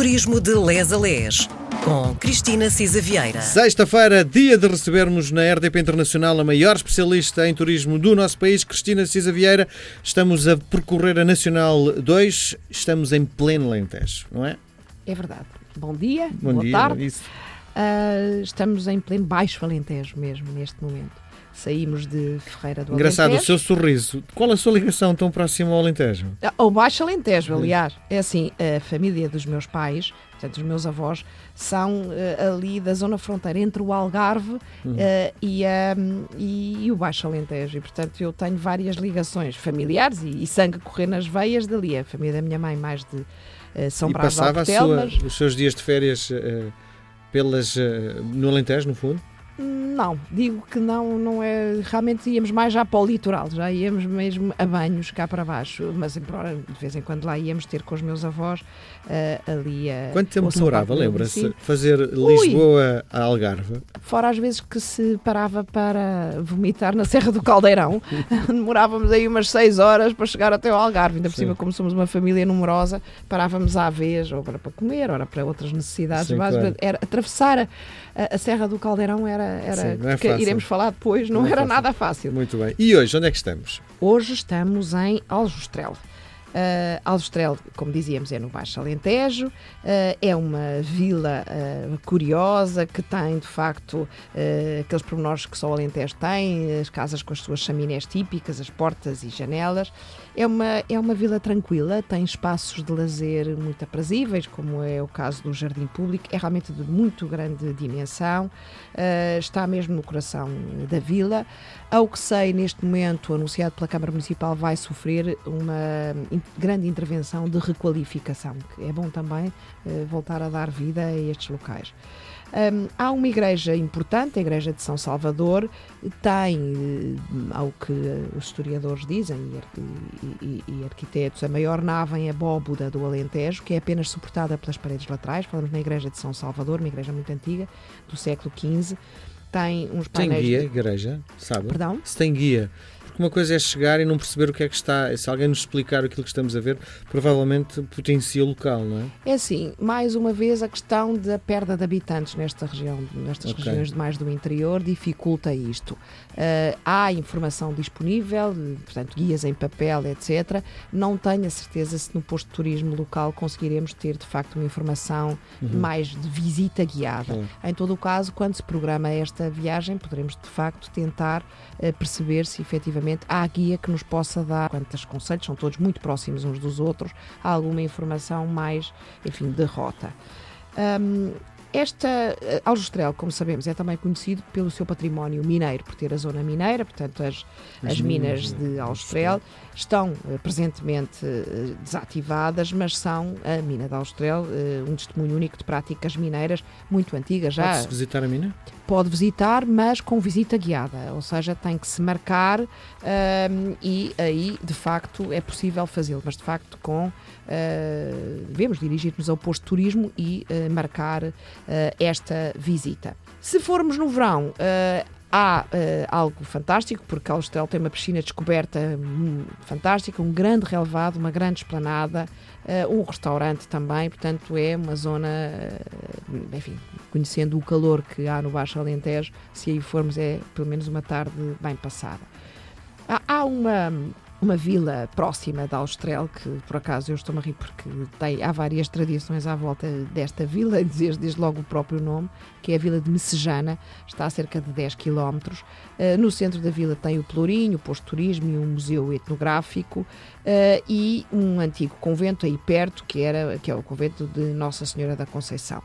Turismo de Les a Les, com Cristina Cisa Vieira. Sexta-feira, dia de recebermos na RDP Internacional a maior especialista em turismo do nosso país, Cristina Cisa Vieira. Estamos a percorrer a Nacional 2, estamos em pleno Alentejo, não é? É verdade. Bom dia, Bom boa dia, tarde. Ah, estamos em pleno Baixo Alentejo mesmo, neste momento. Saímos de Ferreira do Engraçado o Alentejo. seu sorriso. Qual a sua ligação tão próxima ao Alentejo? Ah, Ao Baixo Alentejo, aliás. É assim, a família dos meus pais, portanto, os meus avós, são ah, ali da zona fronteira entre o Algarve ah, e, ah, e- e o Baixo Alentejo. E, portanto, eu tenho várias ligações familiares e, e sangue correr nas veias dali. A família da minha mãe, mais de ah, São e Brás passava a Alcotel, sua- mas os seus dias de férias eh, pelas, eh, no Alentejo, no fundo? Não, digo que não, não é. Realmente íamos mais já para o litoral, já íamos mesmo a banhos cá para baixo, mas embora de vez em quando lá íamos ter com os meus avós eh, ali a. Quanto tempo demorava, lembra-se? Fazer Lisboa a Algarve? Fora às vezes que se parava para vomitar na Serra do Caldeirão, demorávamos aí umas 6 horas para chegar até ao Algarve. Ainda por Sim. cima, como somos uma família numerosa, parávamos à vez, ou para, comer, ou para outras necessidades. Sim, claro. era, atravessar a- a Serra do Caldeirão era, era Sim, é que iremos falar depois, não, Não é era fácil. nada fácil. Muito bem. E hoje, onde é que estamos? Hoje estamos em Aljustrel. Uh, Aljustrel, como dizíamos, é no Baixo Alentejo, uh, é uma vila uh, curiosa que tem, de facto, aqueles pormenores que só o Alentejo tem, as casas com as suas chaminés típicas, as portas e janelas. É uma, é uma vila tranquila, tem espaços de lazer muito aprazíveis, como é o caso do Jardim Público, é realmente de muito grande dimensão, está mesmo no coração da vila. Ao que sei, neste momento, anunciado pela Câmara Municipal, vai sofrer uma grande intervenção de requalificação, que é bom também eh, voltar a dar vida a estes locais. Hum, há uma igreja importante, a Igreja de São Salvador, tem, eh, ao que os historiadores dizem e, e- e- arquitetos, a maior nave em abóboda do Alentejo, que é apenas suportada pelas paredes laterais. Falamos na Igreja de São Salvador, uma igreja muito antiga, do século XV. Tem uns Tem painéis. guia, de- igreja, sabe? Perdão? Se tem guia. Porque uma coisa é chegar e não perceber o que é que está. Se alguém nos explicar aquilo que estamos a ver, provavelmente potencia o local, não é? É assim, mais uma vez a questão da perda de habitantes nesta região, nestas Ok. regiões de mais do interior dificulta isto. Ah, há informação disponível, portanto, guias em papel, etc. Não tenho a certeza se no posto de turismo local conseguiremos ter de facto uma informação mais de visita guiada. Em todo o caso, quando se programa esta viagem, poderemos de facto tentar eh, perceber se efetivamente há guia que nos possa dar quantos conselhos, são todos muito próximos uns dos outros, alguma informação mais, enfim, de rota. Hum, esta eh, Aljustrel, como sabemos, é também conhecido pelo seu património mineiro, por ter a zona mineira, portanto as, As as minas minas de de Aljustrel estão eh, presentemente eh, desativadas, mas são a mina de Aljustrel eh, um testemunho único de práticas mineiras muito antigas. Já Pode-se visitar a mina? pode visitar, mas com visita guiada, ou seja, tem que se marcar ahm, e aí de facto é possível fazê-lo, mas de facto com devemos dirigir-nos ao posto de turismo e marcar esta visita. Se formos no verão, ah, Há ah, algo fantástico, porque Alstel tem uma piscina descoberta hum, fantástica, um grande relevado, uma grande esplanada, ah, um restaurante também, portanto é uma zona, ah, enfim, conhecendo o calor que há no Baixo Alentejo, se aí formos é pelo menos uma tarde bem passada. Há, há uma, uma vila próxima de Austrel, que por acaso eu estou-me a rir porque tem, há várias tradições à volta desta vila, desde, desde logo o próprio nome, que é a vila de Messejana, está a cerca de 10 km. Uh, no centro da vila tem o Pelourinho, o posto de turismo e um museu etnográfico uh, e um antigo convento aí perto, que, era, que é o convento de Nossa Senhora da Conceição.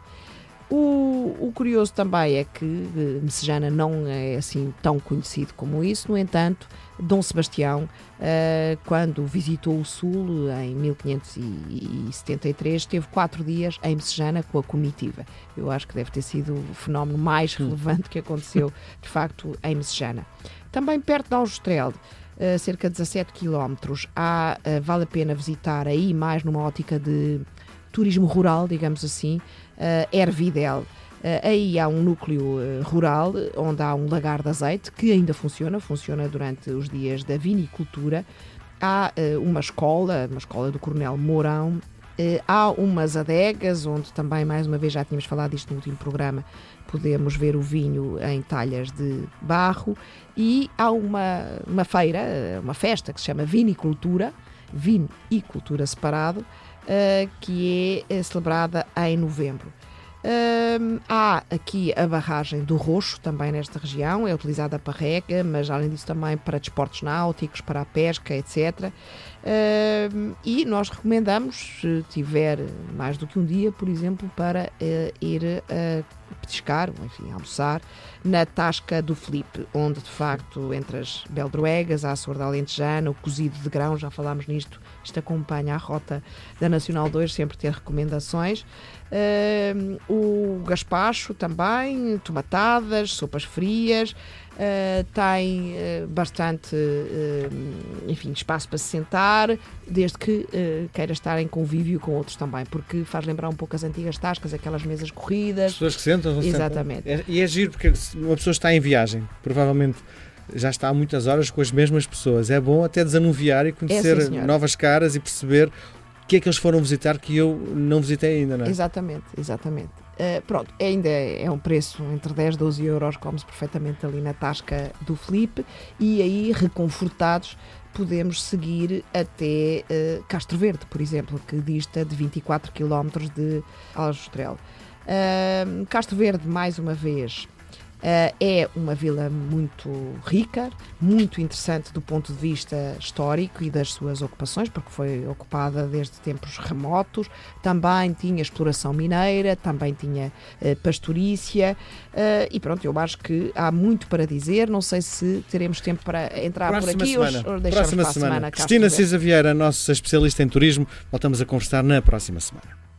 O, o curioso também é que eh, Messejana não é assim tão conhecido como isso, no entanto, Dom Sebastião, eh, quando visitou o Sul em 1573, esteve quatro dias em Messejana com a comitiva. Eu acho que deve ter sido o fenómeno mais relevante que aconteceu, de facto, em Messejana. Também perto de Aljustrel, eh, cerca de 17 quilómetros, vale a pena visitar aí mais numa ótica de turismo rural, digamos assim, uh, Ervidel. Uh, aí há um núcleo uh, rural onde há um lagar de azeite que ainda funciona, funciona durante os dias da vinicultura. Há uh, uma escola, uma escola do Coronel Mourão, Eh, há umas adegas, onde também, mais uma vez, já tínhamos falado disto no último programa, podemos ver o vinho em talhas de barro. E há uma, uma feira, uma festa que se chama Vinicultura, vinho e cultura separado, uh, que é celebrada em novembro. Uh, há aqui a barragem do Roxo, também nesta região, é utilizada para rega, mas além disso também para desportos náuticos, para a pesca, etc. Uh, e nós recomendamos, se tiver mais do que um dia, por exemplo, para uh, ir a petiscar, enfim, almoçar, na Tasca do Felipe, onde de facto, entre as beldroegas, a açor alentejana, o cozido de grão, já falámos nisto, isto acompanha a rota da Nacional 2, sempre ter recomendações. Uh, o gaspacho também, tomatadas, sopas frias, uh, tem uh, bastante enfim, espaço para se sentar, desde que queira estar em convívio com outros também, porque faz lembrar um pouco as antigas tascas, aquelas mesas corridas. As pessoas que sentam, Exatamente. Sentam. É, e é giro porque uma pessoa está em viagem, provavelmente já está há muitas horas com as mesmas pessoas. É bom até desanuviar e conhecer é, novas caras e perceber o que é que eles foram visitar que eu não visitei ainda, não é? Exatamente, exatamente. Uh, pronto, ainda é um preço entre 10 e 12 euros, come-se perfeitamente ali na tasca do Felipe e aí, reconfortados, podemos seguir até uh, Castro Verde, por exemplo, que dista de 24 km de Aljustrel. Uh, Castro Verde, mais uma vez, é uma vila muito rica, muito interessante do ponto de vista histórico e das suas ocupações, porque foi ocupada desde tempos remotos. Também tinha exploração mineira, também tinha uh, pastorícia. Uh, e pronto, eu acho que há muito para dizer. Não sei se teremos tempo para entrar Próxima por aqui semana. ou, ou deixamos próxima para a semana. semana Cristina Cisa Vieira, nossa especialista em turismo. Voltamos a conversar na próxima semana.